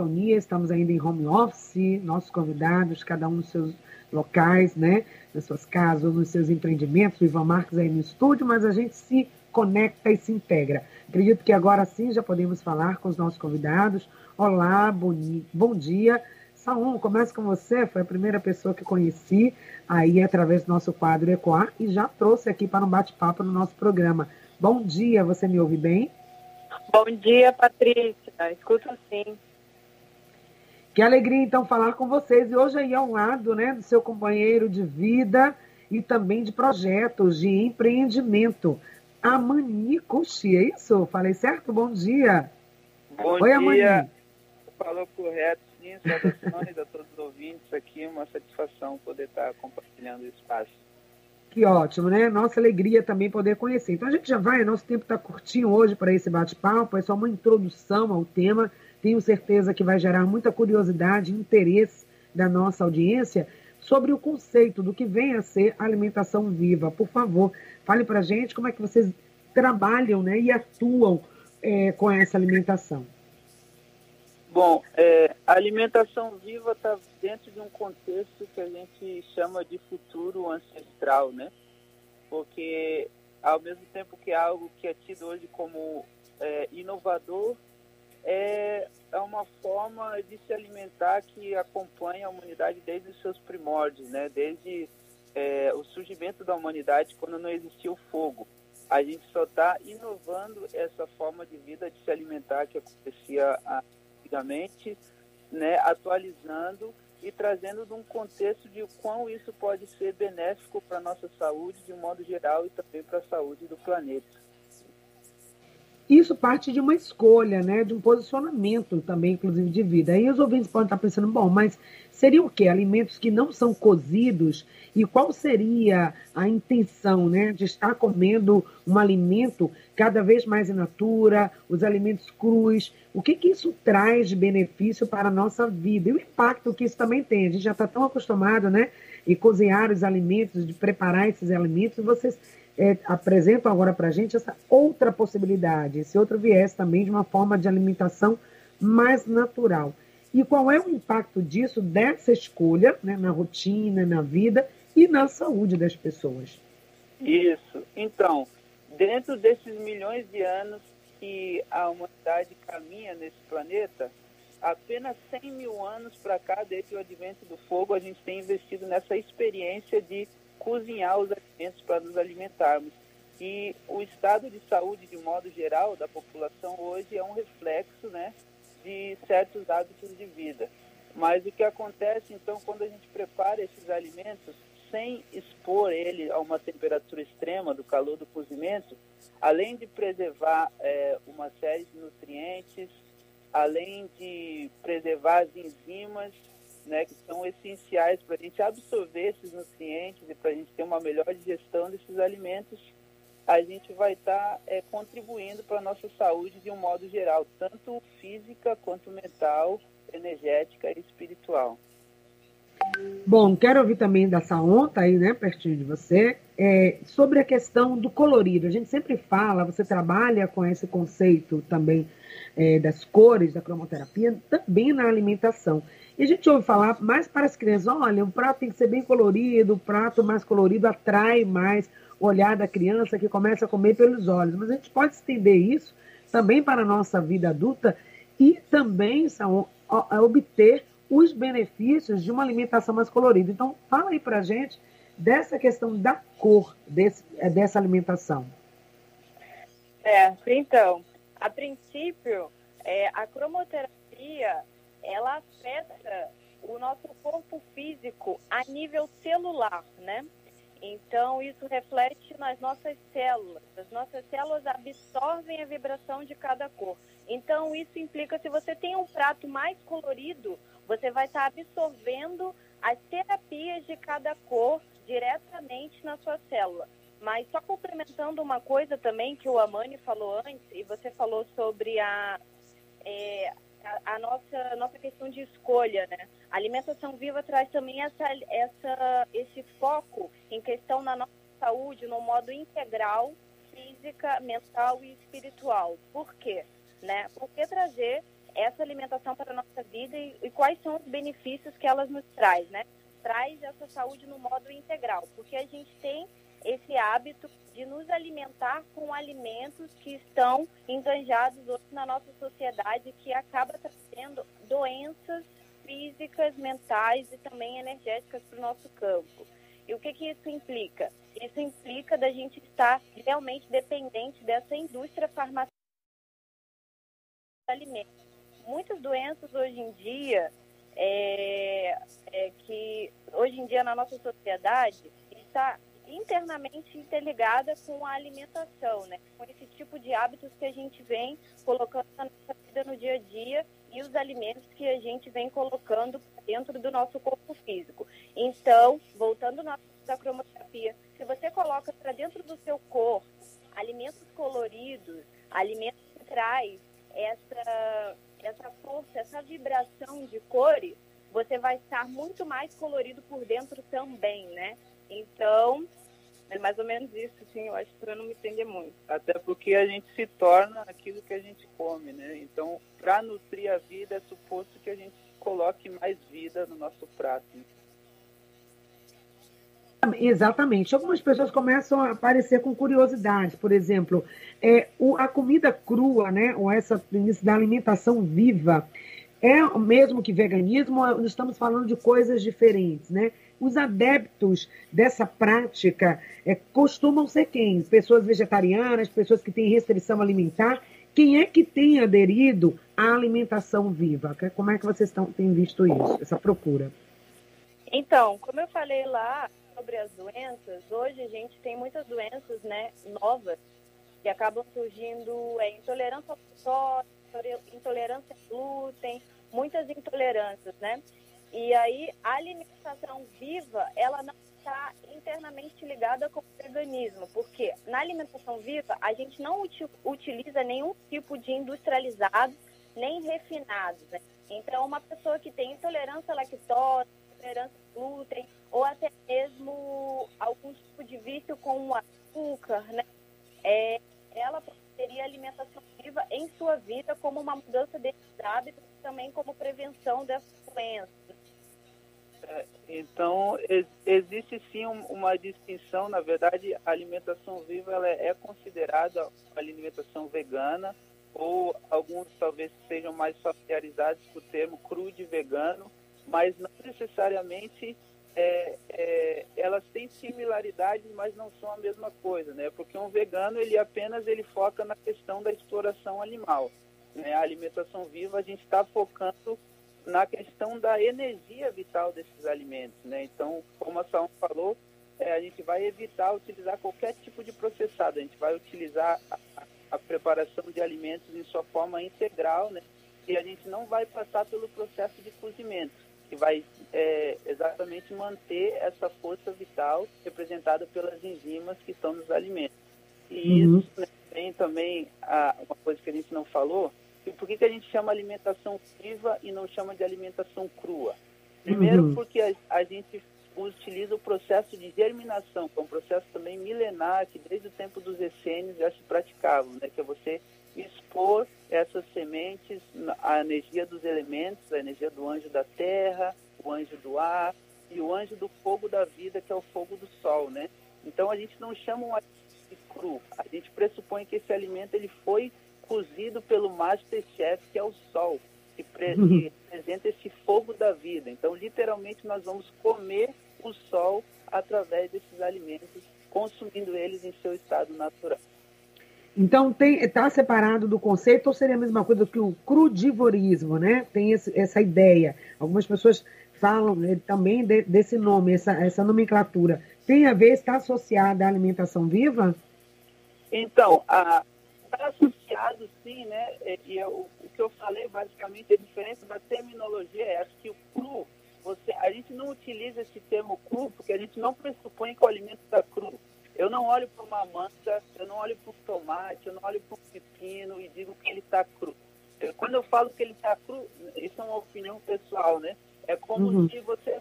sintonia, estamos ainda em home office, nossos convidados, cada um nos seus locais, né? Nas suas casas, nos seus empreendimentos, o Ivan Marques aí no estúdio, mas a gente se conecta e se integra. Acredito que agora sim já podemos falar com os nossos convidados. Olá, bom, bom dia. Saúl, começo com você, foi a primeira pessoa que conheci aí através do nosso quadro Ecoar e já trouxe aqui para um bate-papo no nosso programa. Bom dia, você me ouve bem? Bom dia, Patrícia. Escuto sim. Que alegria, então, falar com vocês. E hoje aí ao lado né, do seu companheiro de vida e também de projetos de empreendimento. Amani Cuxi, é isso? Falei certo? Bom dia. Bom Oi, dia. Amani. Falou correto, sim. Saudações a todos os ouvintes aqui. Uma satisfação poder estar compartilhando o espaço. Que ótimo, né? Nossa alegria também poder conhecer. Então a gente já vai, nosso tempo está curtinho hoje para esse bate-papo, é só uma introdução ao tema. Tenho certeza que vai gerar muita curiosidade e interesse da nossa audiência sobre o conceito do que vem a ser alimentação viva. Por favor, fale para gente como é que vocês trabalham né, e atuam é, com essa alimentação. Bom, é, a alimentação viva está dentro de um contexto que a gente chama de futuro ancestral, né? Porque ao mesmo tempo que é algo que é tido hoje como é, inovador, é, é uma forma de se alimentar que acompanha a humanidade desde os seus primórdios, né? Desde é, o surgimento da humanidade quando não existia o fogo. A gente só está inovando essa forma de vida de se alimentar que acontecia há rapidamente, né, atualizando e trazendo de um contexto de quão isso pode ser benéfico para a nossa saúde de um modo geral e também para a saúde do planeta. Isso parte de uma escolha, né, de um posicionamento também, inclusive, de vida. Aí os ouvintes podem estar pensando, bom, mas seriam o quê? Alimentos que não são cozidos? E qual seria a intenção né, de estar comendo um alimento cada vez mais in natura, os alimentos crus? O que, que isso traz de benefício para a nossa vida? E o impacto que isso também tem. A gente já está tão acostumado né, em cozinhar os alimentos, de preparar esses alimentos, e vocês é, apresentam agora para a gente essa outra possibilidade, esse outro viés também de uma forma de alimentação mais natural. E qual é o impacto disso, dessa escolha, né, na rotina, na vida e na saúde das pessoas? Isso. Então, dentro desses milhões de anos que a humanidade caminha nesse planeta, apenas 100 mil anos para cá, desde o advento do fogo, a gente tem investido nessa experiência de cozinhar os alimentos para nos alimentarmos. E o estado de saúde, de modo geral, da população hoje é um reflexo né, de certos hábitos de vida. Mas o que acontece, então, quando a gente prepara esses alimentos sem expor ele a uma temperatura extrema do calor do cozimento, além de preservar é, uma série de nutrientes, além de preservar as enzimas né, que são essenciais para a gente absorver esses nutrientes e para a gente ter uma melhor digestão desses alimentos, a gente vai estar tá, é, contribuindo para a nossa saúde de um modo geral, tanto física quanto mental, energética e espiritual. Bom, quero ouvir também dessa onta aí, né, pertinho de você, é, sobre a questão do colorido. A gente sempre fala, você trabalha com esse conceito também é, das cores, da cromoterapia, também na alimentação. E a gente ouve falar mais para as crianças: olha, o prato tem que ser bem colorido, o prato mais colorido atrai mais o olhar da criança que começa a comer pelos olhos. Mas a gente pode estender isso também para a nossa vida adulta e também são, obter os benefícios de uma alimentação mais colorida. Então, fala aí para a gente dessa questão da cor desse, dessa alimentação. É, então, a princípio, é, a cromoterapia ela afeta o nosso corpo físico a nível celular, né? Então, isso reflete nas nossas células. As nossas células absorvem a vibração de cada cor. Então, isso implica, se você tem um prato mais colorido, você vai estar absorvendo as terapias de cada cor diretamente na sua célula. Mas só complementando uma coisa também que o Amani falou antes, e você falou sobre a, é, a, a, nossa, nossa questão de escolha, né? A alimentação viva traz também essa, essa, esse foco em questão na nossa saúde, no modo integral, física, mental e espiritual. Por quê? Né? Porque trazer essa alimentação para a nossa vida e, e quais são os benefícios que elas nos traz, né? Traz essa saúde no modo integral, porque a gente tem esse hábito de nos alimentar com alimentos que estão enganjados hoje na nossa sociedade, que acaba trazendo doenças físicas, mentais e também energéticas para o nosso campo. E o que, que isso implica? Isso implica da gente estar realmente dependente dessa indústria farmacêutica de alimentos. Muitas doenças hoje em dia, é, é que hoje em dia na nossa sociedade está internamente interligada com a alimentação, né? com esse tipo de hábitos que a gente vem colocando na nossa vida no dia a dia e os alimentos que a gente vem colocando dentro do nosso corpo físico. Então, voltando na cromoterapia, se você coloca para dentro do seu corpo alimentos coloridos, alimentos que traz essa, essa força, essa vibração de cores, você vai estar muito mais colorido por dentro também, né? Então, é mais ou menos isso, sim, eu acho, para não me entender muito. Até porque a gente se torna aquilo que a gente come, né? Então, para nutrir a vida, é suposto que a gente coloque mais vida no nosso prato. Exatamente. Algumas pessoas começam a aparecer com curiosidades. Por exemplo, é, o, a comida crua, né, ou essa da alimentação viva, é o mesmo que veganismo? Ou estamos falando de coisas diferentes, né? Os adeptos dessa prática é, costumam ser quem? Pessoas vegetarianas, pessoas que têm restrição alimentar. Quem é que tem aderido à alimentação viva? Como é que vocês estão, têm visto isso, essa procura? Então, como eu falei lá sobre as doenças, hoje a gente tem muitas doenças né, novas que acabam surgindo, é, intolerância ao glúten, intolerância ao glúten, muitas intolerâncias, né? E aí a alimentação viva, ela não está internamente ligada com o veganismo, porque na alimentação viva a gente não utiliza nenhum tipo de industrializado nem refinado, né? Então uma pessoa que tem intolerância à lactose, intolerância ao glúten ou até mesmo algum tipo de vício com açúcar, né? É, ela teria alimentação viva em sua vida como uma mudança desses hábitos também como prevenção dessas doenças. É, então, existe sim uma distinção, na verdade, a alimentação viva ela é considerada alimentação vegana, ou alguns talvez sejam mais familiarizados com o termo crude vegano, mas não necessariamente é, é, elas têm similaridades, mas não são a mesma coisa, né? Porque um vegano ele apenas ele foca na questão da exploração animal, né? A alimentação viva a gente está focando na questão da energia vital desses alimentos, né? Então, como a Saúl falou, é, a gente vai evitar utilizar qualquer tipo de processado, a gente vai utilizar a, a preparação de alimentos em sua forma integral, né? E a gente não vai passar pelo processo de cozimento, que vai é, exatamente manter essa força vital representada pelas enzimas que estão nos alimentos. E uhum. isso né, tem também a, uma coisa que a gente não falou, e por que, que a gente chama alimentação viva e não chama de alimentação crua? Primeiro, uhum. porque a, a, gente utiliza o processo de germinação, que é um processo também milenar, que desde o tempo dos essênios já se praticava, né? que é você expor essas sementes à energia dos elementos, a energia do anjo da terra, o anjo do ar e o anjo do fogo da vida, que é o fogo do sol, né? Então a gente não chama um alimento cru, a gente pressupõe que esse alimento ele foi cozido pelo Master Chef, que é o sol, que, pre uhum. que representa esse fogo da vida. Então, literalmente, nós vamos comer o sol através desses alimentos, consumindo eles em seu estado natural. Então, está separado do conceito ou seria a mesma coisa que o crudivorismo, né? Tem esse, essa ideia. Algumas pessoas falam né, também de, desse nome, essa, essa nomenclatura. Tem a ver, está associada à alimentação viva? Então, a, está sim, né? E eu, o que eu falei basicamente a diferença da terminologia é essa que o cru, você, a gente não utiliza esse termo cru porque a gente não pressupõe que o alimento está cru. Eu não olho para uma manta, eu não olho para um tomate, eu não olho para um pepino e digo que ele está cru. Quando eu falo que ele está cru, isso é uma opinião pessoal, né? É como uhum. se você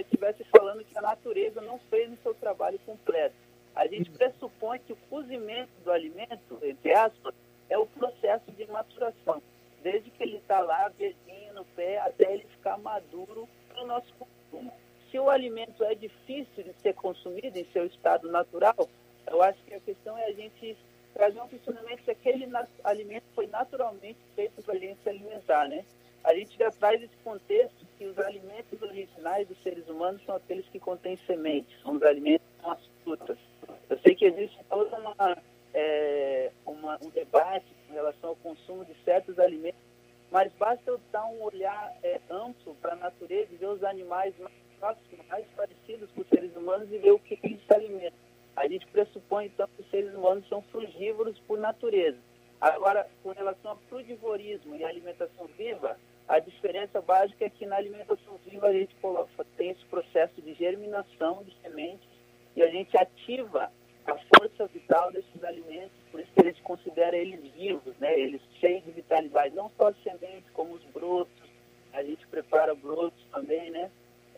estivesse é, falando que a natureza não fez o seu trabalho completo. A gente pressupõe que o cozimento do alimento, entre aspas, é o processo de maturação. desde que ele está lá, verdinho no pé, até ele ficar maduro para o nosso consumo. Se o alimento é difícil de ser consumido em seu estado natural, eu acho que a questão é a gente trazer um funcionamento se aquele alimento foi naturalmente feito para a gente se alimentar, né? A gente já traz esse contexto que os alimentos originais dos seres humanos são aqueles que contêm sementes, são os alimentos com as frutas. Eu sei que existe toda uma, é, uma, um debate com relação ao consumo de certos alimentos, mas basta eu dar um olhar é, amplo para a natureza e ver os animais mais próximos, mais parecidos com os seres humanos e ver o que eles se alimentam. A gente pressupõe, então, que os seres humanos são frugívoros por natureza. Agora, com relação ao frugivorismo e alimentação viva, a diferença básica é que na alimentação viva a gente coloca, tem esse processo de germinação de sementes e a gente ativa força vital desses alimentos, por isso que a gente considera eles vivos, né? eles cheios de vitalidade, não só as sementes, como os brotos, a gente prepara brotos também, né?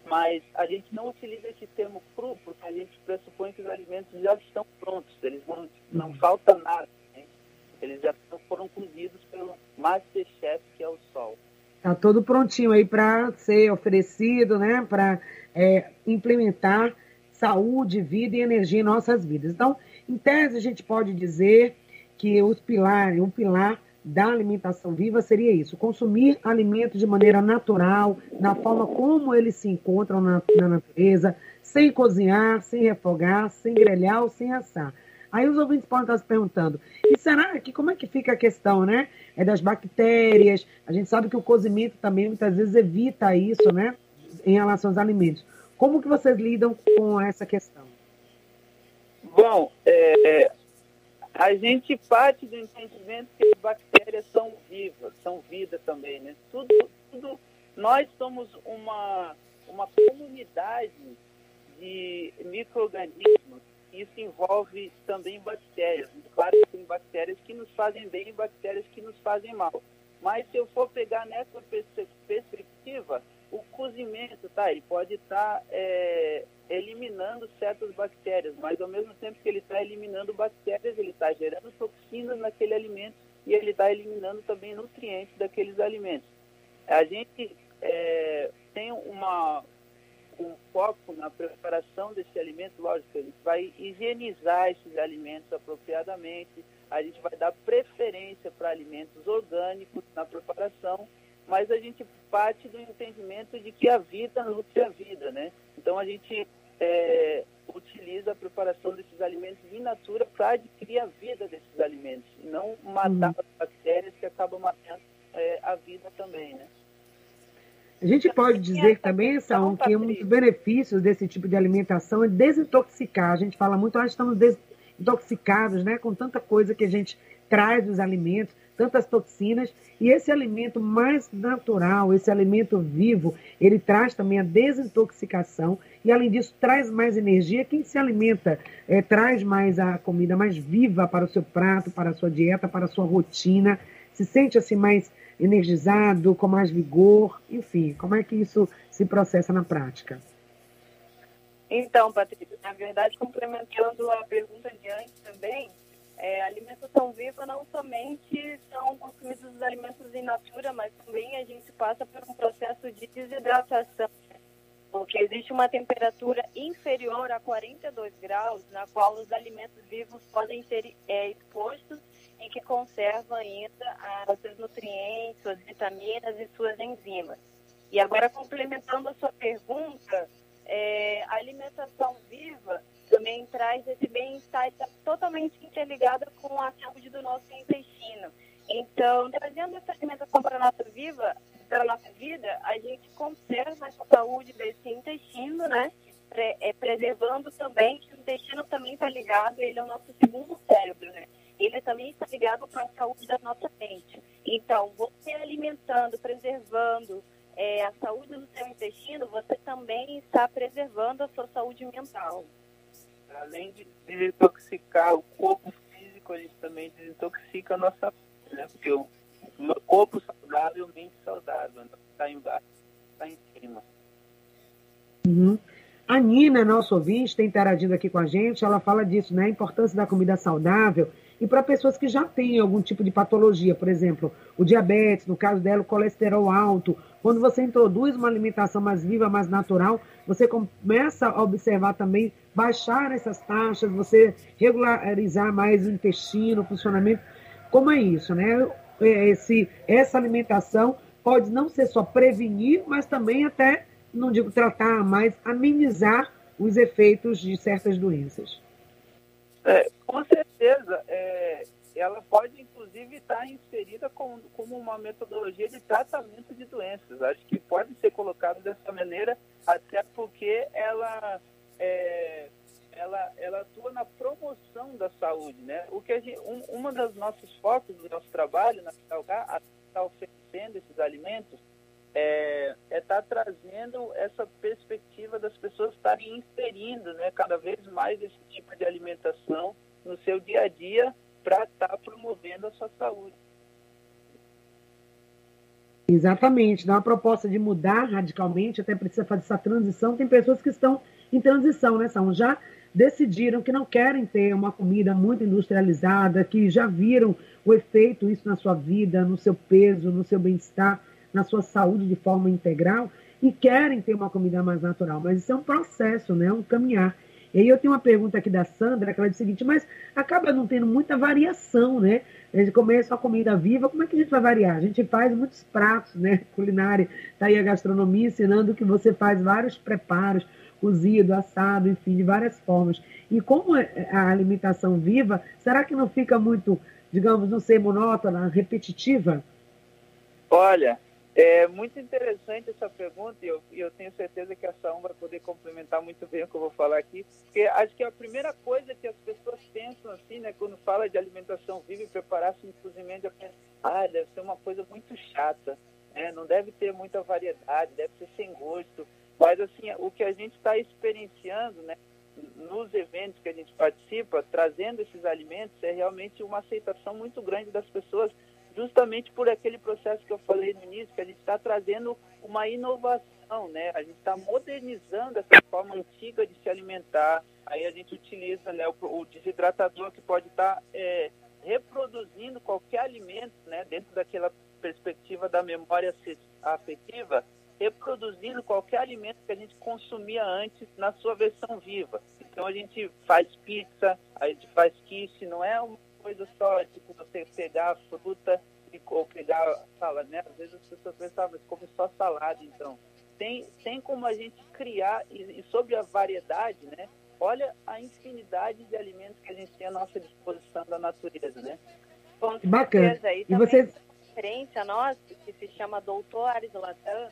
mas a gente não utiliza esse termo cru porque a gente pressupõe que os alimentos já estão prontos, eles não, não falta nada, né? eles já foram cozidos pelo masterchef que é o sol. Está todo prontinho aí para ser oferecido, né? Para é, implementar saúde, vida e energia em nossas vidas. Então, em tese, a gente pode dizer que os pilares, o pilar da alimentação viva seria isso: consumir alimentos de maneira natural, na forma como eles se encontram na, na natureza, sem cozinhar, sem refogar, sem grelhar ou sem assar. Aí os ouvintes podem estar se perguntando: e será que como é que fica a questão, né? É das bactérias. A gente sabe que o cozimento também muitas vezes evita isso, né? Em relação aos alimentos. Como que vocês lidam com essa questão? Bom, é, a gente parte do entendimento que as bactérias são vivas, são vida também, né? Tudo, tudo, nós somos uma, uma comunidade de micro-organismos. Isso envolve também bactérias. Claro que tem bactérias que nos fazem bem e bactérias que nos fazem mal. Mas se eu for pegar nessa perspectiva, o cozimento, tá? Ele pode estar tá, é, eliminando certas bactérias, mas ao mesmo tempo que ele está eliminando bactérias, ele está gerando toxinas naquele alimento e ele está eliminando também nutrientes daqueles alimentos. A gente é, tem uma, um foco na preparação desse alimento, lógico, a gente vai higienizar esses alimentos apropriadamente, a gente vai dar preferência para alimentos orgânicos na preparação mas a gente parte do entendimento de que a vida nutre a vida, né? Então a gente é, utiliza a preparação desses alimentos in natura para adquirir a vida desses alimentos, e não matar uhum. as bactérias que acabam matando é, a vida também, né? A gente pode dizer também, Saúl, que um dos benefícios desse tipo de alimentação é desintoxicar. A gente fala muito, ah, estamos desintoxicados, né? Com tanta coisa que a gente traz dos alimentos tantas toxinas. E esse alimento mais natural, esse alimento vivo, ele traz também a desintoxicação e, além disso, traz mais energia. Quem se alimenta é, traz mais a comida mais viva para o seu prato, para a sua dieta, para a sua rotina, se sente assim mais energizado, com mais vigor, enfim, como é que isso se processa na prática? Então, Patrícia, na verdade, complementando a pergunta de antes também, é, alimentação viva não somente são consumidos os alimentos in natura, mas também a gente passa por um processo de desidratação, porque existe uma temperatura inferior a 42 graus, na qual os alimentos vivos podem ser é, expostos e que conservam ainda os seus nutrientes, suas vitaminas e suas enzimas. E agora, complementando a sua pergunta, é, a alimentação viva também traz esse bem-estar está totalmente interligada com a saúde do nosso intestino. Então, trazendo essa alimentação para a nossa vida, para a nossa vida, a gente conserva a saúde desse intestino, né? é, preservando também que o intestino também está ligado, ele é o nosso segundo cérebro, né? Ele também está ligado com a saúde da nossa mente. Então, você alimentando, preservando é, a saúde do seu intestino, você também está preservando a sua saúde mental além de desintoxicar o corpo físico, a gente também desintoxica a nossa né? Porque o corpo saudável, mente saudável, está embaixo, está em cima. Uhum. A Nina, nossa ouvinte, está interagindo aqui com a gente, ela fala disso, né? A importância da comida saudável e para pessoas que já têm algum tipo de patologia, por exemplo, o diabetes, no caso dela, o colesterol alto. Quando você introduz uma alimentação mais viva, mais natural, você começa a observar também baixar essas taxas, você regularizar mais o intestino, o funcionamento. Como é isso, né? É, esse, essa alimentação pode não ser só prevenir, mas também até, não digo tratar, mas amenizar os efeitos de certas doenças. É, com certeza, é, ela pode inclusive estar inserida como, como uma metodologia de tratamento de doenças. Acho que pode ser colocado dessa maneira, até porque ela, é, ela, ela atua na promoção da saúde. Né? O que gente, um, uma das nossos focos do nosso trabalho na Fitalgar, está oferecendo esses alimentos, é estar é tá trazendo essa perspectiva das pessoas estarem inserindo né, cada vez mais esse tipo de alimentação no seu dia a dia para estar tá promovendo a sua saúde. Exatamente, dá uma proposta de mudar radicalmente, até precisa fazer essa transição. Tem pessoas que estão em transição, né, São? Já decidiram que não querem ter uma comida muito industrializada, que já viram o efeito isso na sua vida, no seu peso, no seu bem-estar na sua saúde de forma integral e querem ter uma comida mais natural. Mas isso é um processo, né? um caminhar. E aí eu tenho uma pergunta aqui da Sandra, que ela diz o seguinte, mas acaba não tendo muita variação, né? Gente começa a comida viva, como é que a gente vai variar? A gente faz muitos pratos, né? Culinária, tá aí a gastronomia ensinando que você faz vários preparos, cozido, assado, enfim, de várias formas. E como é a alimentação viva, será que não fica muito, digamos, não ser monótona, repetitiva? Olha, é muito interessante essa pergunta e eu, eu, tenho certeza que a Saúl vai poder complementar muito bem o que eu vou falar aqui, porque acho que a primeira coisa que as pessoas pensam assim, né, quando fala de alimentação viva e preparar-se um cozimento, é ah, deve ser uma coisa muito chata, né, não deve ter muita variedade, deve ser sem gosto, mas assim, o que a gente está experienciando, né, nos eventos que a gente participa, trazendo esses alimentos, é realmente uma aceitação muito grande das pessoas justamente por aquele processo que eu falei no início, que a gente está trazendo uma inovação, né? A gente está modernizando essa forma antiga de se alimentar. Aí a gente utiliza né, o, o desidratador que pode estar tá, é, reproduzindo qualquer alimento, né? Dentro daquela perspectiva da memória afetiva, reproduzindo qualquer alimento que a gente consumia antes na sua versão viva. Então a gente faz pizza, a gente faz quiche, não é coisa só, tipo, você pegar a fruta e, ou pegar a salada, né? Às vezes as pessoas pensam, ah, mas come só salada, então. Tem, tem como a gente criar, e, e sobre a variedade, né? Olha a infinidade de alimentos que a gente tem à nossa disposição da natureza, né? Com Bacana. E, e vocês... referência nossa, que se chama Doutor Aris Latam,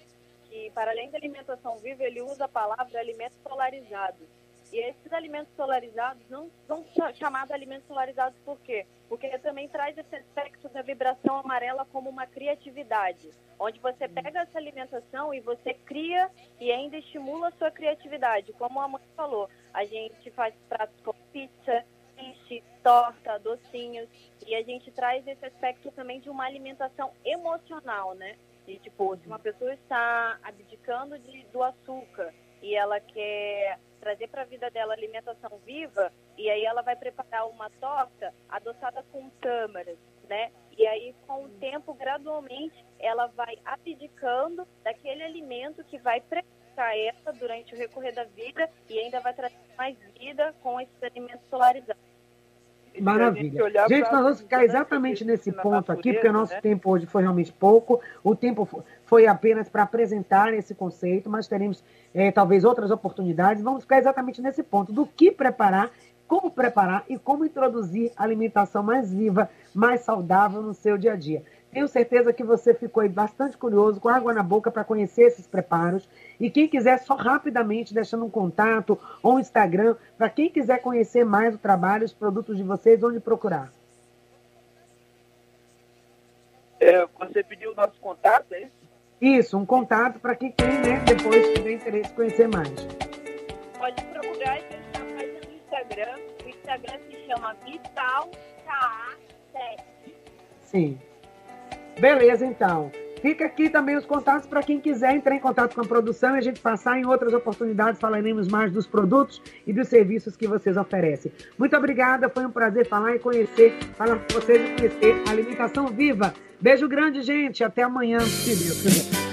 que para além da alimentação viva, ele usa a palavra alimentos polarizados e esses alimentos solarizados não são chamados alimentos solarizados por quê? Porque também traz esse aspecto da vibração amarela como uma criatividade, onde você pega essa alimentação e você cria e ainda estimula a sua criatividade. Como a mãe falou, a gente faz pratos com pizza, peixe, torta, docinhos, e a gente traz esse aspecto também de uma alimentação emocional, né? E, tipo, se uma pessoa está abdicando de, do açúcar e ela quer trazer para a vida dela alimentação viva, e aí ela vai preparar uma torta adoçada com tâmaras, né? E aí, com o tempo, gradualmente, ela vai abdicando daquele alimento que vai preparar ela durante o recorrer da vida e ainda vai trazer mais vida com esses alimentos solarizados. Maravilha. Gente, nós vamos ficar exatamente nesse ponto aqui, porque o nosso né? tempo hoje foi realmente pouco. O tempo foi apenas para apresentar esse conceito, mas teremos é, talvez outras oportunidades. Vamos ficar exatamente nesse ponto do que preparar, como preparar e como introduzir alimentação mais viva, mais saudável no seu dia a dia. Tenho certeza que você ficou bastante curioso, com água na boca, para conhecer esses preparos. E quem quiser, só rapidamente, deixando um contato ou um Instagram, para quem quiser conhecer mais o trabalho, os produtos de vocês, onde procurar. É, você pediu o nosso contato, é isso? Isso, um contato para quem tem, né, depois tiver interesse em conhecer mais. Pode procurar a gente na página do Instagram. O Instagram se chama VitalKA7. Sim. Beleza, então. Fica aqui também os contatos para quem quiser entrar em contato com a produção e a gente passar em outras oportunidades falaremos mais dos produtos e dos serviços que vocês oferecem. Muito obrigada, foi um prazer falar e conhecer, falar com vocês e conhecer a alimentação viva. Beijo grande, gente. Até amanhã, se Deus.